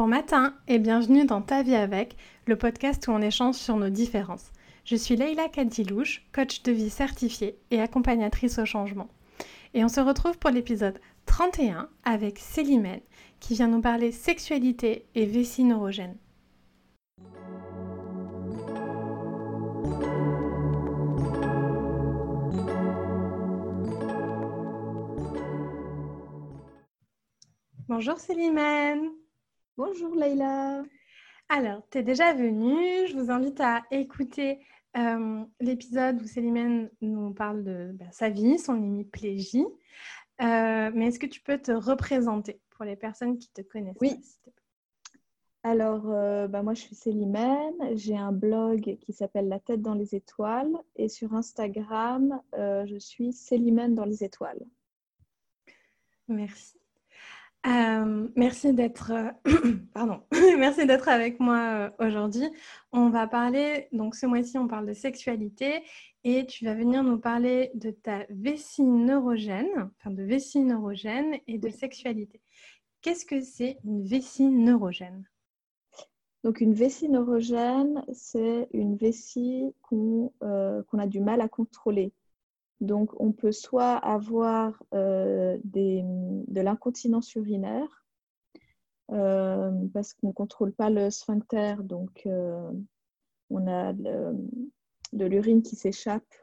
Bon matin et bienvenue dans Ta vie avec, le podcast où on échange sur nos différences. Je suis Leïla Kadilouche, coach de vie certifiée et accompagnatrice au changement. Et on se retrouve pour l'épisode 31 avec Célimène qui vient nous parler sexualité et vessie neurogène. Bonjour Célimène Bonjour Leïla. Alors, tu es déjà venue. Je vous invite à écouter euh, l'épisode où Célimène nous parle de bah, sa vie, son hémiplégie. Euh, mais est-ce que tu peux te représenter pour les personnes qui te connaissent Oui. Alors, euh, bah, moi, je suis Célimène. J'ai un blog qui s'appelle La tête dans les étoiles. Et sur Instagram, je suis Célimène dans les étoiles. Merci. Euh, merci d'être euh, pardon merci d'être avec moi euh, aujourd'hui. On va parler donc ce mois-ci on parle de sexualité et tu vas venir nous parler de ta vessie neurogène, enfin de vessie neurogène et de sexualité. Qu'est-ce que c'est une vessie neurogène? Donc une vessie neurogène, c'est une vessie qu'on a du mal à contrôler. Donc, on peut soit avoir euh, de l'incontinence urinaire, euh, parce qu'on ne contrôle pas le sphincter, donc euh, on a de l'urine qui s'échappe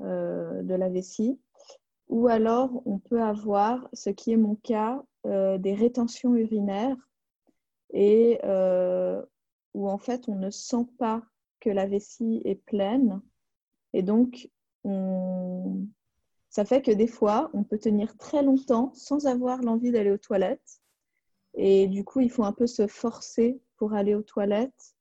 de la vessie. Ou alors, on peut avoir, ce qui est mon cas, des rétentions urinaires et où en fait on ne sent pas que la vessie est pleine. Et donc, ça fait que des fois, on peut tenir très longtemps sans avoir l'envie d'aller aux toilettes. Et du coup, il faut un peu se forcer pour aller aux toilettes.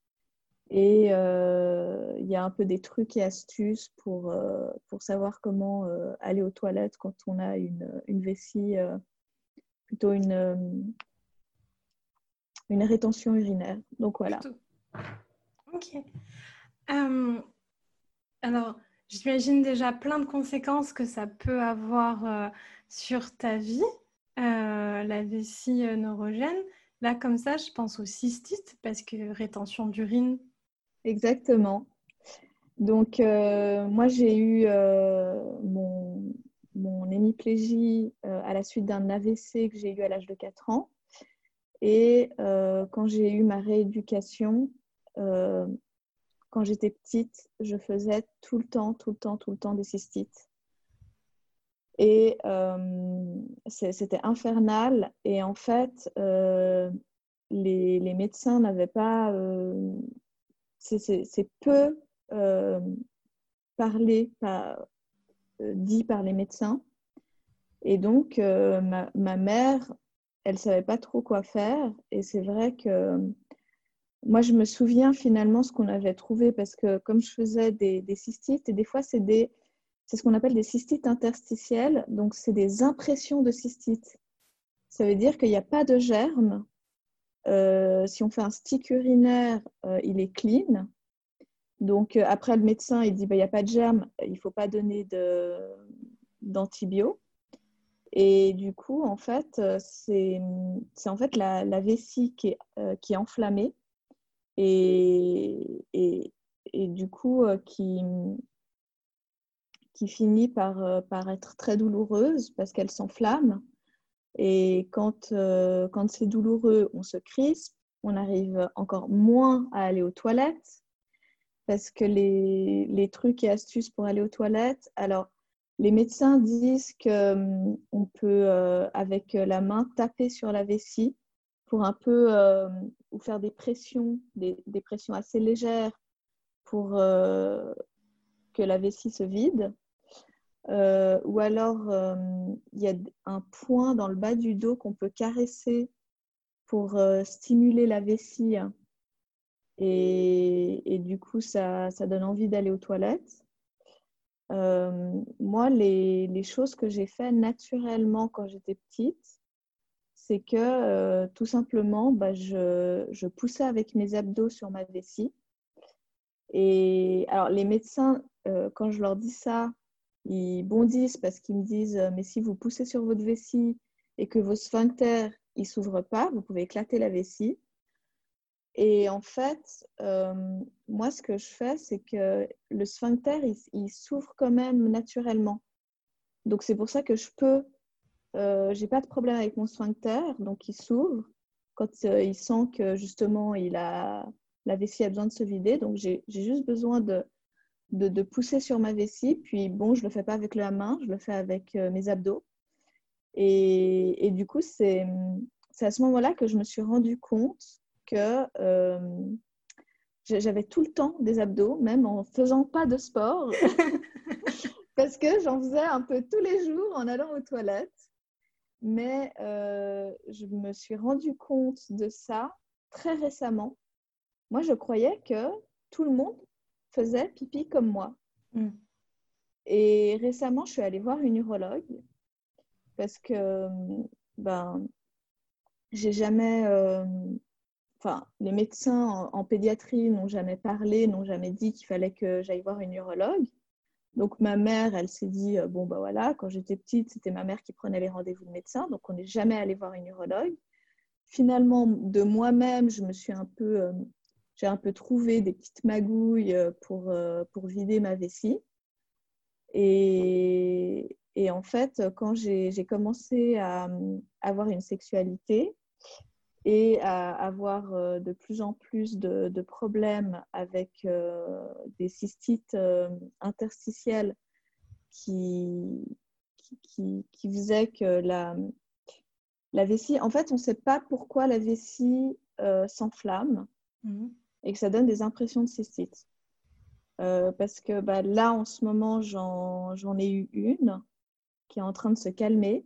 Et euh, il y a un peu des trucs et astuces pour, euh, pour savoir comment euh, aller aux toilettes quand on a une, une vessie, plutôt une, une rétention urinaire. Donc voilà. Ok. alors, J'imagine déjà plein de conséquences que ça peut avoir euh, sur ta vie, euh, la vessie euh, neurogène. Là, comme ça, je pense aux cystites parce que rétention d'urine. Exactement. Donc, moi, j'ai eu mon, mon, hémiplégie à la suite d'un AVC que j'ai eu à l'âge de 4 ans. Et quand j'ai eu ma rééducation, quand j'étais petite, je faisais tout le temps, tout le temps, tout le temps des cystites. Et euh, c'était infernal. Et en fait, euh, les, médecins n'avaient pas... Euh, c'est peu parlé, dit par les médecins. Et donc, ma, ma, mère, elle ne savait pas trop quoi faire. Et c'est vrai que moi, je me souviens finalement ce qu'on avait trouvé parce que comme je faisais des, cystites, et des fois, c'est ce qu'on appelle des cystites interstitielles. Donc, c'est des impressions de cystites. Ça veut dire qu'il n'y a pas de germe. Euh, si on fait un stick urinaire, euh, il est clean. Donc, euh, après, le médecin, il dit bah, il n'y a pas de germe, il ne faut pas donner d'antibio. Et du coup, en fait, c'est en fait la, vessie qui est enflammée et, du coup euh, qui, qui finit par, euh, par être très douloureuse parce qu'elle s'enflamme. Et quand, euh, quand c'est douloureux, on se crispe, on arrive encore moins à aller aux toilettes parce que les, les trucs et astuces pour aller aux toilettes, alors les médecins disent qu'on hum, peut, avec la main, taper sur la vessie pour un peu euh, ou faire des pressions, des, pressions assez légères pour euh, que la vessie se vide. Euh, ou alors, il y a un point dans le bas du dos qu'on peut caresser pour stimuler la vessie. Et, du coup, ça, ça, donne envie d'aller aux toilettes. moi, les, les, choses que j'ai fait naturellement quand j'étais petite, c'est que euh, tout simplement, bah, je, poussais avec mes abdos sur ma vessie. Et alors, les médecins, euh, quand je leur dis ça, ils bondissent parce qu'ils me disent Mais si vous poussez sur votre vessie et que vos sphincters il s'ouvre pas. Vous pouvez éclater la vessie. Et en fait, euh, moi, ce que je fais, c'est que le sphincter, il, s'ouvre quand même naturellement. Donc, c'est pour ça que je peux, euh, j'ai pas de problème avec mon sphincter, donc il s'ouvre quand euh, il sent que justement, il a, la vessie a besoin de se vider. Donc, j'ai juste besoin de, de, pousser sur ma vessie. Puis, bon, je le fais pas avec la main, je le fais avec mes abdos. Et, et du coup, c'est à ce moment-là que je me suis rendu compte que euh, j'avais tout le temps des abdos, même en faisant pas de sport, parce que j'en faisais un peu tous les jours en allant aux toilettes. Mais euh, je me suis rendu compte de ça très récemment. Moi, je croyais que tout le monde faisait pipi comme moi. Mm. Et récemment, je suis allée voir une urologue parce que ben, j'ai jamais, euh, enfin, les médecins en, pédiatrie n'ont jamais parlé, n'ont jamais dit qu'il fallait que j'aille voir une urologue. Donc ma mère, elle s'est dit, euh, bon, bah voilà, quand j'étais petite, c'était ma mère qui prenait les rendez-vous de médecin, donc on n'est jamais allé voir une urologue. Finalement, de moi-même, je me suis un peu, euh, j'ai un peu trouvé des petites magouilles euh, pour, pour vider ma vessie. Et, et en fait, quand j'ai commencé à avoir une sexualité, et à avoir euh, de plus en plus de, problèmes avec euh, des cystites euh, interstitielles qui, qui, qui, faisaient que la, la vessie, en fait, on ne sait pas pourquoi la vessie s'enflamme mmh. et que ça donne des impressions de cystite. parce que bah, là, en ce moment, j'en ai eu une qui est en train de se calmer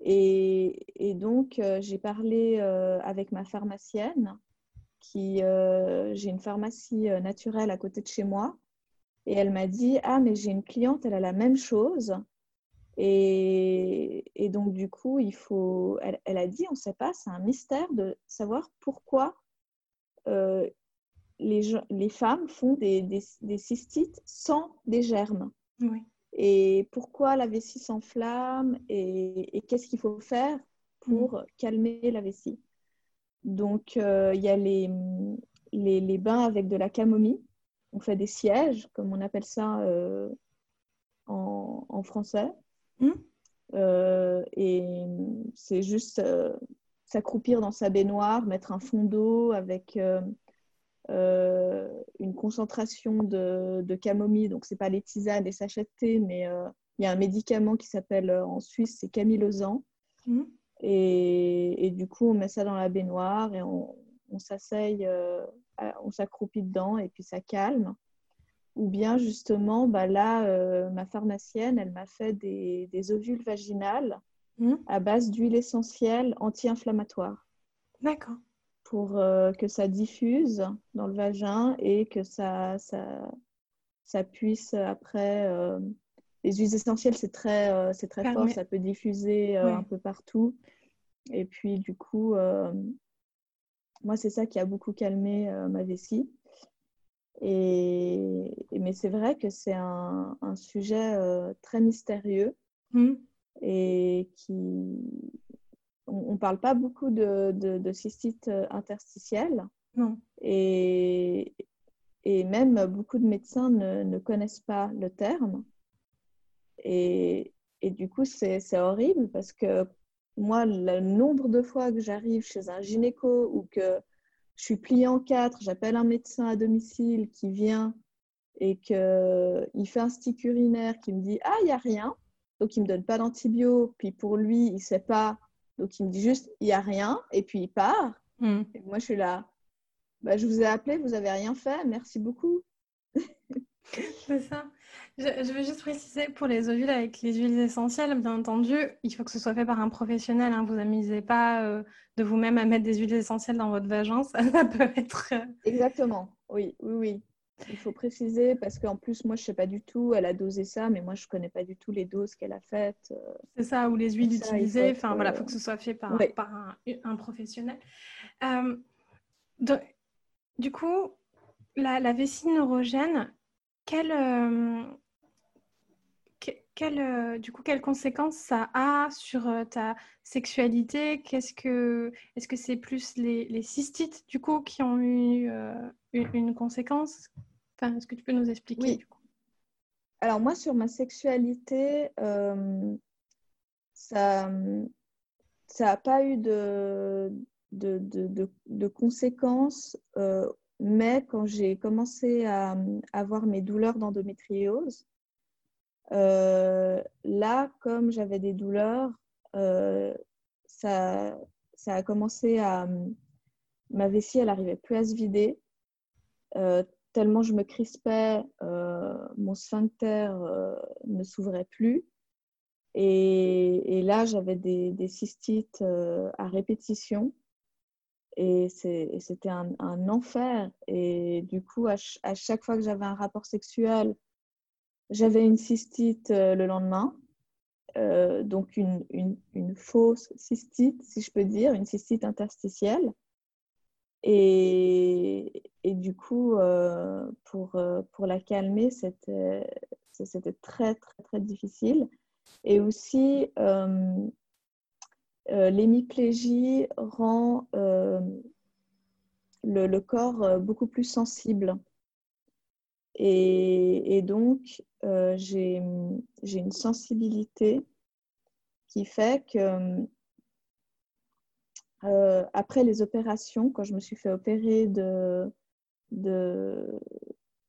et, donc, euh, j'ai parlé euh, avec ma pharmacienne, qui euh, j'ai une pharmacie naturelle à côté de chez moi, et elle m'a dit Ah, mais j'ai une cliente, elle a la même chose. Et, donc, du coup, il faut. Elle, a dit On ne sait pas, c'est un mystère de savoir pourquoi les, les, femmes font des, des, des, cystites sans des germes. Oui et pourquoi la vessie s'enflamme et, qu'est-ce qu'il faut faire pour mm. calmer la vessie. Donc, euh, il y a les, les, bains avec de la camomille. On fait des sièges, comme on appelle ça euh, en, français. Mm. Euh, et c'est juste s'accroupir dans sa baignoire, mettre un fond d'eau avec euh, une concentration de, camomille, donc c'est pas les tisanes, les sachets de thé, mais euh, il y a un médicament qui s'appelle euh, en Suisse, c'est. Mmh. Et, du coup, on met ça dans la baignoire et on, on s'asseye, on s'accroupit dedans et puis ça calme. Ou bien justement, bah là, ma pharmacienne, elle m'a fait des, des ovules vaginales mmh. à base d'huile essentielle anti-inflammatoire. D'accord pour euh, que ça diffuse dans le vagin et que ça, ça, ça puisse après. Euh, les huiles essentielles, c'est très, euh, c'est très fort, ça peut diffuser un peu partout. Et puis, du coup, moi, c'est ça qui a beaucoup calmé ma vessie. Et, mais c'est vrai que c'est un, un sujet très mystérieux mmh. et qui, on ne parle pas beaucoup de, de, cystite euh, interstitielle. Non. Et, et même beaucoup de médecins ne, connaissent pas le terme. Et, et du coup, c'est horrible parce que moi, le nombre de fois que j'arrive chez un gynéco ou que je suis pliée en quatre, j'appelle un médecin à domicile qui vient et qu'il fait un stick urinaire qui me dit Ah, il n'y a rien. Donc, il ne me donne pas d'antibio. Puis pour lui, il ne sait pas donc, il me dit juste, il n'y a rien, et puis il part. Hmm. Et moi, je suis là, bah, je vous ai appelé, vous n'avez rien fait, merci beaucoup. C'est ça. Je, veux juste préciser pour les ovules avec les huiles essentielles, bien entendu, il faut que ce soit fait par un professionnel. Hein. Vous n'amusez pas euh, de vous-même à mettre des huiles essentielles dans votre vagin, ça, ça peut être. Euh, Exactement, oui, oui, oui. Il faut préciser parce qu'en plus, moi, je ne sais pas du tout, elle a dosé ça, mais moi, je ne connais pas du tout les doses qu'elle a faites. Euh. C'est ça, ou les huiles utilisées. Enfin, voilà, il faut que ce soit fait par, par un, professionnel. Euh, du coup, la, vessie neurogène, quelle, euh, quelle, du coup, quelles conséquences ça a sur ta sexualité? Qu'est-ce que, Est-ce que c'est plus les, les, cystites, du coup, qui ont eu une, conséquence? Enfin, Est-ce que tu peux nous expliquer oui. Alors moi, sur ma sexualité, ça n'a pas eu de, de, de, de conséquences, euh, mais quand j'ai commencé à, avoir mes douleurs d'endométriose, euh, là, comme j'avais des douleurs, euh, ça, ça a commencé à... Ma vessie, elle n'arrivait plus à se vider. tellement je me crispais, mon sphincter ne s'ouvrait plus. Et, là, j'avais des, cystites à répétition. Et c'était un, enfer. Et du coup, à, chaque fois que j'avais un rapport sexuel, j'avais une cystite euh, le lendemain. Euh, donc une, une, fausse cystite, si je peux dire, une cystite interstitielle. Et, et du coup, euh, pour, pour la calmer, c'était très, très, très difficile. Et aussi, euh, l'hémiplégie rend euh, le, corps beaucoup plus sensible. Et, donc, j'ai une sensibilité qui fait que après les opérations, quand je me suis fait opérer de, de,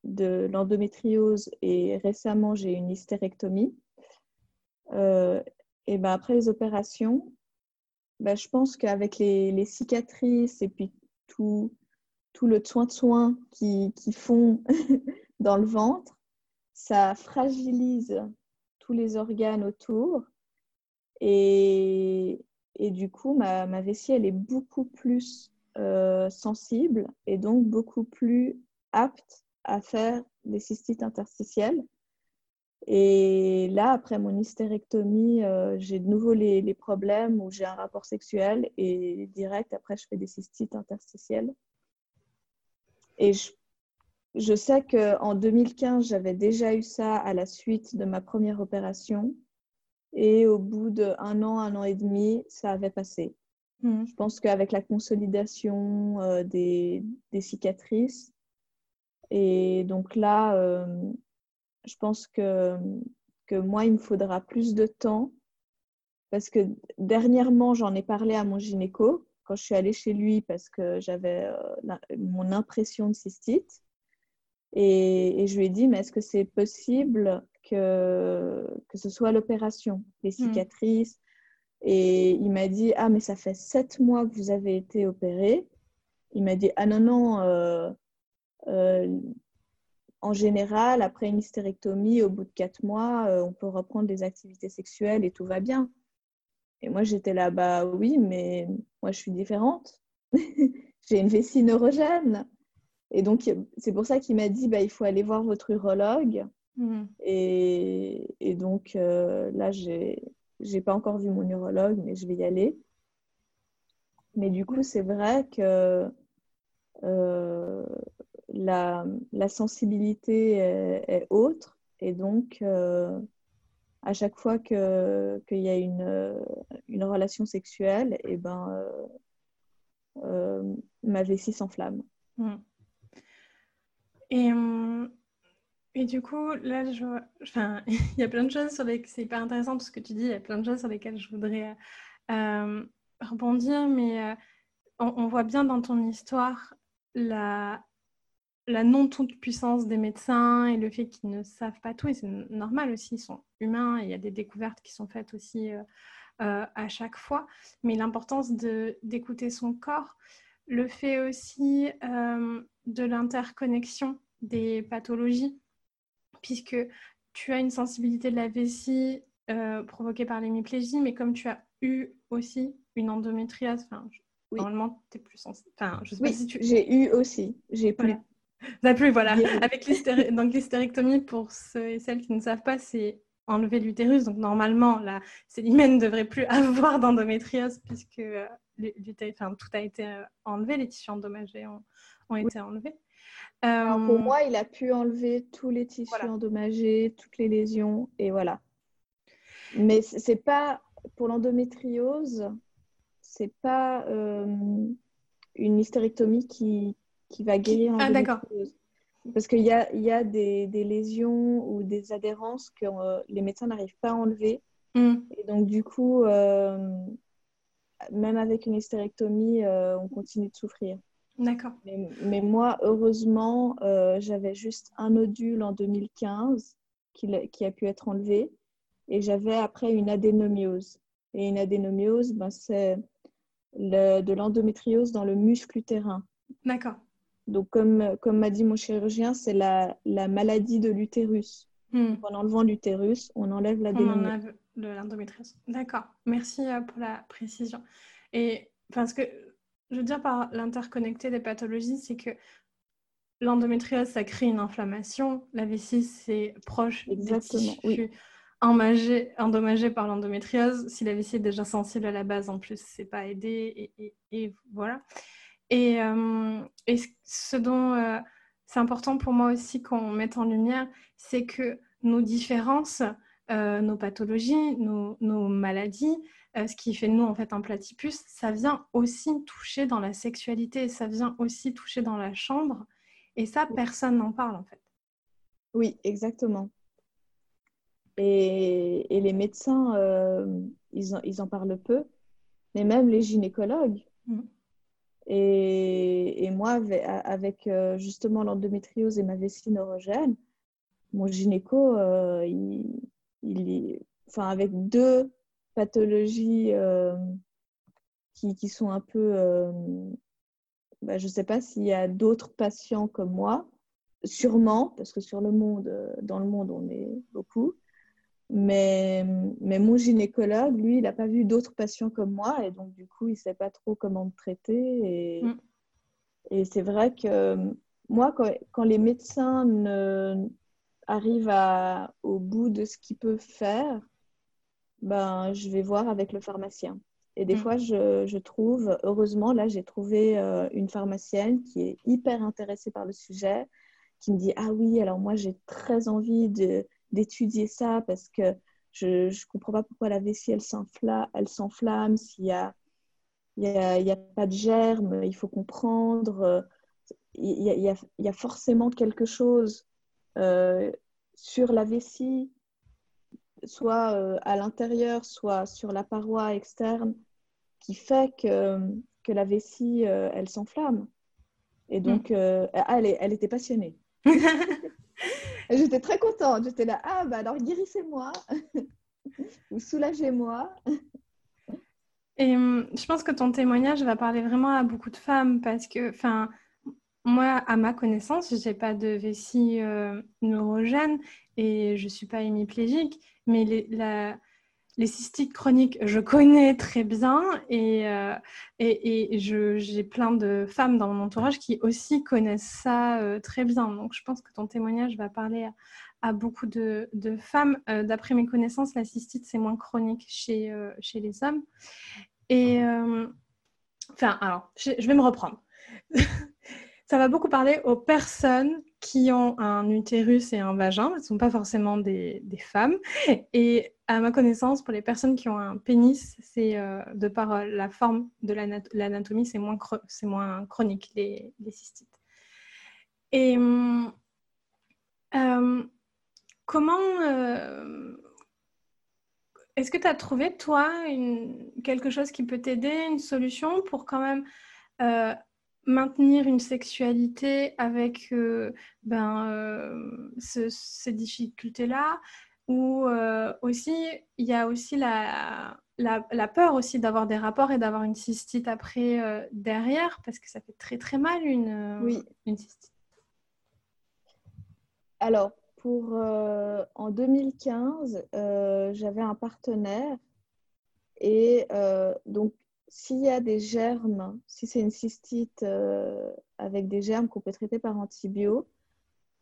de l'endométriose et récemment j'ai une hystérectomie, et ben après les opérations, bah, je pense qu'avec les, cicatrices et puis tout, tout le soin de soin qui, qui font dans le ventre, ça fragilise tous les organes autour. Et, et du coup, ma, ma, vessie, elle est beaucoup plus euh, sensible et donc beaucoup plus apte à faire des cystites interstitielles. Et là, après mon hystérectomie, euh, j'ai de nouveau les, problèmes où j'ai un rapport sexuel et direct, après, je fais des cystites interstitielles. Et je, je sais qu'en 2015, j'avais déjà eu ça à la suite de ma première opération. Et au bout d'un an, un an et demi, ça avait passé. Mmh. Je pense qu'avec la consolidation euh, des, des, cicatrices, et donc là, euh, je pense que, que moi, il me faudra plus de temps parce que dernièrement, j'en ai parlé à mon gynéco quand je suis allée chez lui parce que j'avais euh, mon impression de cystite. Et, je lui ai dit, mais est-ce que c'est possible que, que ce soit l'opération, les hmm. cicatrices? Et il m'a dit, ah, mais ça fait sept mois que vous avez été opéré. Il m'a dit, ah non, non, euh, euh, en général, après une hystérectomie, au bout de quatre mois, euh, on peut reprendre des activités sexuelles et tout va bien. Et moi, j'étais là, bah oui, mais moi, je suis différente. J'ai une vessie neurogène. Et donc, c'est pour ça qu'il m'a dit, bah, il faut aller voir votre urologue. Mmh. Et, donc, euh, là, je n'ai pas encore vu mon urologue, mais je vais y aller. Mais du coup, c'est vrai que euh, la, sensibilité est, autre et donc euh, à chaque fois qu'il y a une, une, relation sexuelle, et eh ben, ma vessie s'enflamme. Hmm. Et, et, du coup, là, il y a plein de choses sur lesquelles c'est hyper intéressant tout ce que tu dis, il y a plein de choses sur lesquelles je voudrais rebondir, mais on, voit bien dans ton histoire la, la non-toute-puissance des médecins et le fait qu'ils ne savent pas tout, et c'est normal aussi, ils sont humains, il y a des découvertes qui sont faites aussi euh, euh, à chaque fois, mais l'importance d'écouter son corps, le fait aussi euh, de l'interconnexion des pathologies, puisque tu as une sensibilité de la vessie provoquée par l'hémiplégie, mais comme tu as eu aussi une endométriose, enfin, normalement, tu es plus sensible. Enfin, je sais pas si tu... j'ai eu aussi, j'ai plus ça plus, voilà. Avec l'hystérectomie, pour ceux et celles qui ne savent pas, c'est enlever l'utérus. Donc normalement, la célimène ne devrait plus avoir d'endométriose puisque enfin, tout a été euh, enlevé, les tissus endommagés ont, été enlevés. pour euh, moi, il a pu enlever tous les tissus endommagés, toutes les lésions, et voilà. Mais c'est pas pour l'endométriose, c'est pas euh, une hystérectomie qui, qui va guérir Ah, d'accord. Parce qu'il y a, y a des, des, lésions ou des adhérences que euh, les médecins n'arrivent pas à enlever. Hmm. Et donc, du coup, même avec une hystérectomie, euh, on continue de souffrir. D'accord. Mais, mais, moi, heureusement, j'avais juste un nodule en 2015 qui, qui, a pu être enlevé. Et j'avais après une adénomiose. Et une adénomiose, ben, c'est le, de l'endométriose dans le muscle utérin. D'accord. Donc, comme, comme m'a dit mon chirurgien, c'est la, la maladie de l'utérus. Hmm. En enlevant l'utérus, on enlève l'adénomiose. De l'endométriose. D'accord. Merci euh, pour la précision. Et parce que, je veux dire, par l'interconnecté des pathologies, c'est que l'endométriose, ça crée une inflammation. La vessie, c'est proche Exactement, des tissus oui. endommagés, par l'endométriose. Si la vessie est déjà sensible à la base, en plus, c'est pas aidé. Et, et, et voilà. Et, euh, et, ce dont euh, c'est important pour moi aussi qu'on mette en lumière, c'est que nos différences, euh, nos pathologies, nos, nos maladies, euh, ce qui fait de nous en fait un platypus, ça vient aussi toucher dans la sexualité, ça vient aussi toucher dans la chambre. Et ça, personne n'en parle en fait. Oui, exactement. Et, et les médecins, euh, ils, en, ils, en, parlent peu, mais même les gynécologues. Mmh. Et, et, moi, avec justement l'endométriose et ma vessie neurogène, mon gynéco, euh, il, il, enfin, avec deux pathologies euh, qui, qui, sont un peu. Euh, bah, je ne sais pas s'il y a d'autres patients comme moi, sûrement, parce que sur le monde, dans le monde, on est beaucoup. Mais, mais mon gynécologue, lui, il n'a pas vu d'autres patients comme moi et donc du coup, il ne sait pas trop comment me traiter. Et, Mm. et c'est vrai que moi, quand, quand, les médecins ne, arrivent à, au bout de ce qu'ils peuvent faire, ben, je vais voir avec le pharmacien. Et des Mm. fois, je, je, trouve, heureusement, là, j'ai trouvé euh, une pharmacienne qui est hyper intéressée par le sujet, qui me dit, ah oui, alors moi, j'ai très envie d'étudier ça parce que je ne comprends pas pourquoi la vessie elle s'enflamme s'il y a y a, y a, pas de germes il faut comprendre il y a, y forcément quelque chose euh, sur la vessie soit euh, à l'intérieur soit sur la paroi externe qui fait que, que la vessie euh, elle s'enflamme et donc mm. elle, elle était passionnée J'étais très contente. J'étais là, ah, bah alors guérissez-moi ou soulagez-moi. Et hum, je pense que ton témoignage va parler vraiment à beaucoup de femmes parce que, enfin, moi, à ma connaissance, je n'ai pas de vessie euh, neurogène et je ne suis pas hémiplégique, mais les, la, les cystites chroniques, je connais très bien et, euh, et, et j'ai plein de femmes dans mon entourage qui aussi connaissent ça euh, très bien. Donc, je pense que ton témoignage va parler à, à beaucoup de, de femmes. D'après mes connaissances, la cystite, c'est moins chronique chez, chez les hommes. Et, euh, enfin, alors, je, je vais me reprendre. ça va beaucoup parler aux personnes qui ont un utérus et un vagin. Ce ne sont pas forcément des, femmes. Et à ma connaissance, pour les personnes qui ont un pénis, c'est euh, de par euh, la forme de l'anatomie, c'est moins, chronique, les, cystites. Et euh, comment... Est-ce que tu as trouvé, toi, quelque chose qui peut t'aider, une solution pour quand même maintenir une sexualité avec euh, ben, euh, ce, ces difficultés-là ou euh, aussi il y a aussi la, la, la peur aussi d'avoir des rapports et d'avoir une cystite après derrière parce que ça fait très très mal une, oui. une cystite. Alors pour en 2015 j'avais un partenaire et donc s'il y a des germes, si c'est une cystite euh, avec des germes qu'on peut traiter par antibio,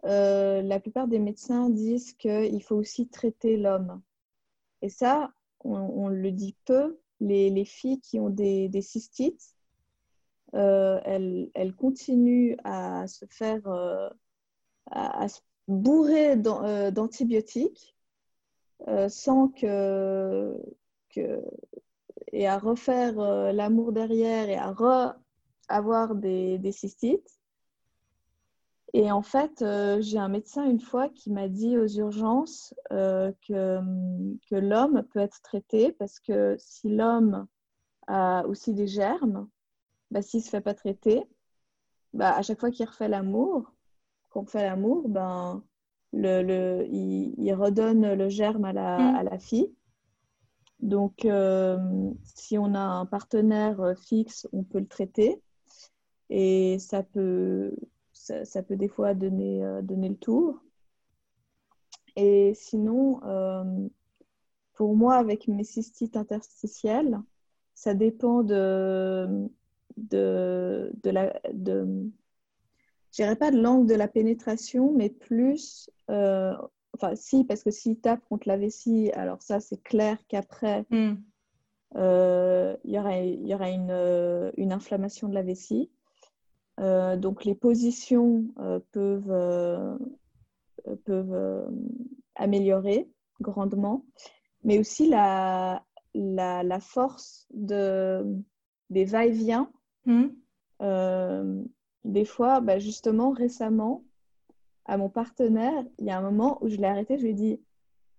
euh, la plupart des médecins disent qu'il faut aussi traiter l'homme. Et ça, on, le dit peu. Les, les filles qui ont des, cystites, euh, elles, continuent à se faire, à, se bourrer d'antibiotiques sans que, et à refaire l'amour derrière et à re avoir des, des cystites. Et en fait, euh, j'ai un médecin une fois qui m'a dit aux urgences euh, que, que l'homme peut être traité parce que si l'homme a aussi des germes, bah, s'il ne se fait pas traiter, bah, à chaque fois qu'il refait l'amour, qu'on fait l'amour, ben, le, le, il, redonne le germe à la, mm. à la fille. Donc, euh, si on a un partenaire fixe, on peut le traiter. Et ça peut, ça, peut des fois donner, euh, donner le tour. Et sinon, euh, pour moi, avec mes cystites interstitielles, ça dépend de, de, de la. Pas de l'angle de la pénétration, mais plus. Euh, enfin, si, parce que s'il tape contre la vessie, alors ça, c'est clair qu'après, hmm. il y aura, y aura une, une, inflammation de la vessie. Euh, donc les positions euh, peuvent, euh, peuvent améliorer grandement, mais aussi la, la, force de, des va-et-vient. Hmm. des fois, bah, justement, récemment, à mon partenaire, il y a un moment où je l'ai arrêté, je lui ai dit,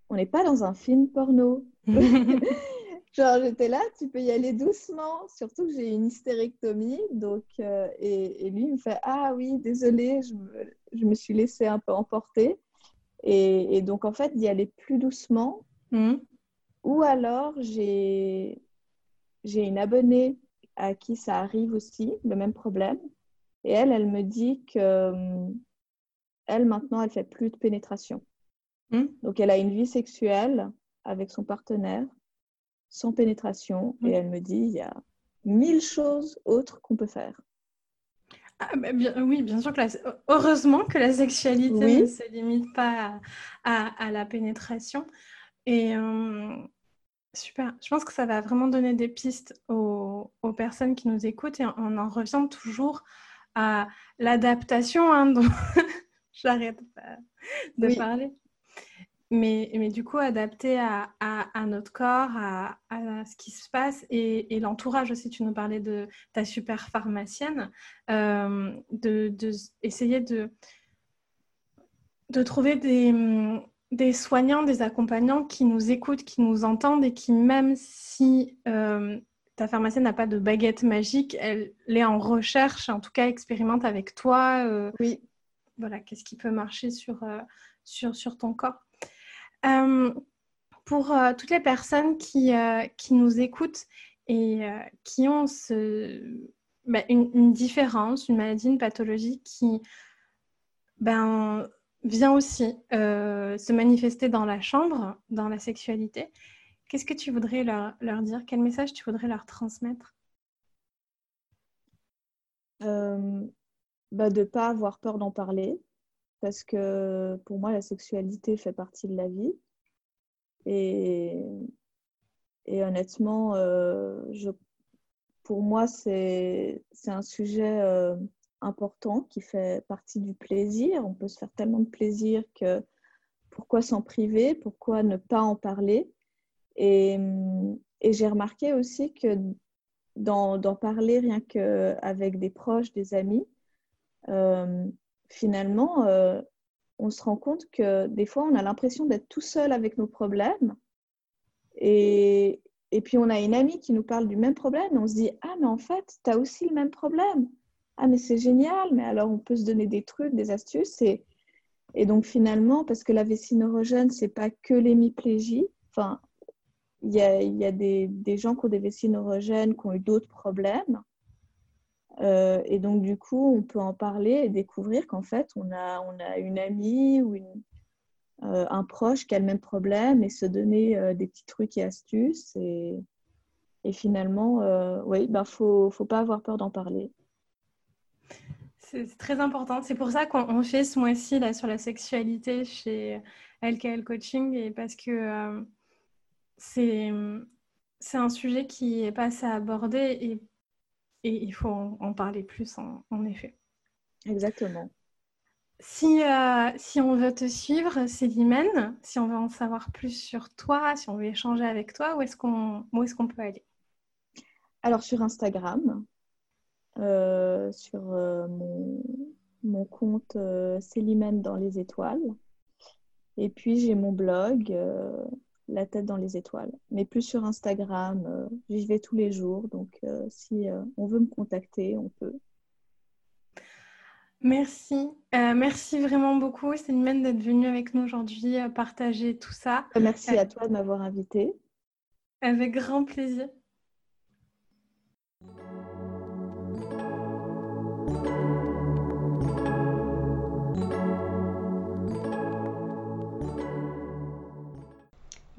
on n'est pas dans un film porno. Genre, j'étais là, tu peux y aller doucement, surtout que j'ai une hystérectomie. Donc, euh, et, lui, il me fait Ah oui, désolé, je me, je me suis laissée un peu emporter. Et, donc, en fait, d'y aller plus doucement. Hmm. Ou alors, j'ai une abonnée à qui ça arrive aussi, le même problème. Et elle, elle me dit que elle, maintenant, elle fait plus de pénétration. Hmm? Donc, elle a une vie sexuelle avec son partenaire sans pénétration. Et elle me dit, il y a mille choses autres qu'on peut faire. Ah, bah, oui, bien sûr que heureusement que la sexualité ne se limite pas à, la pénétration. Et euh, super, je pense que ça va vraiment donner des pistes aux, personnes qui nous écoutent et on en revient toujours à l'adaptation hein, dont j'arrête de parler. Mais, mais, du coup, adapté à, à, notre corps, à, à, ce qui se passe et, l'entourage aussi. Tu nous parlais de ta super pharmacienne, euh, de, de, essayer de, de trouver des, des, soignants, des accompagnants qui nous écoutent, qui nous entendent et qui, même si euh, ta pharmacienne n'a pas de baguette magique, elle est en recherche, en tout cas expérimente avec toi. Euh, oui. Voilà, qu'est-ce qui peut marcher sur, sur ton corps. Euh, pour euh, toutes les personnes qui, euh, nous écoutent et qui ont ben, une, différence, une maladie, une pathologie qui ben, vient aussi se manifester dans la chambre, dans la sexualité, qu'est-ce que tu voudrais leur, dire? Quel message tu voudrais leur transmettre? Bah, De ne pas avoir peur d'en parler, parce que pour moi, la sexualité fait partie de la vie. Et, et honnêtement, euh, je, pour moi, c'est un sujet euh, important qui fait partie du plaisir. On peut se faire tellement de plaisir que pourquoi s'en priver? Pourquoi ne pas en parler? Et, et j'ai remarqué aussi que d'en parler rien qu'avec des proches, des amis, euh, finalement, euh, on se rend compte que des fois, on a l'impression d'être tout seul avec nos problèmes. Et, et, puis, on a une amie qui nous parle du même problème. Et on se dit, ah, mais en fait, tu as aussi le même problème. Ah, mais c'est génial. Mais alors, on peut se donner des trucs, des astuces. Et, et donc, finalement, parce que la vessie neurogène, ce n'est pas que l'hémiplégie. Enfin, il y a, y a des, des, gens qui ont des vessies neurogènes, qui ont eu d'autres problèmes. Euh, et donc, du coup, on peut en parler et découvrir qu'en fait, on a, on a une amie ou euh, un proche qui a le même problème et se donner euh, des petits trucs et astuces. Et, et finalement, oui, il ben, ne faut, faut pas avoir peur d'en parler. C'est très important. C'est pour ça qu'on fait ce mois-ci sur la sexualité chez LKL Coaching et parce que c'est un sujet qui est pas assez abordé et et il faut en, parler plus, en, effet. Exactement. Si, euh, si on veut te suivre, Célimène, si on veut en savoir plus sur toi, si on veut échanger avec toi, où est-ce qu'on est qu'on peut aller? Alors sur Instagram, euh, sur euh, mon, mon, compte Célimène dans les étoiles. Et puis j'ai mon blog, La tête dans les étoiles. Mais plus sur Instagram, j'y vais tous les jours. Donc si on veut me contacter, on peut. Merci. Euh, merci vraiment beaucoup, Célimène, d'être venue avec nous aujourd'hui, euh, partager tout ça. Euh, merci à toi de m'avoir invitée. Avec grand plaisir.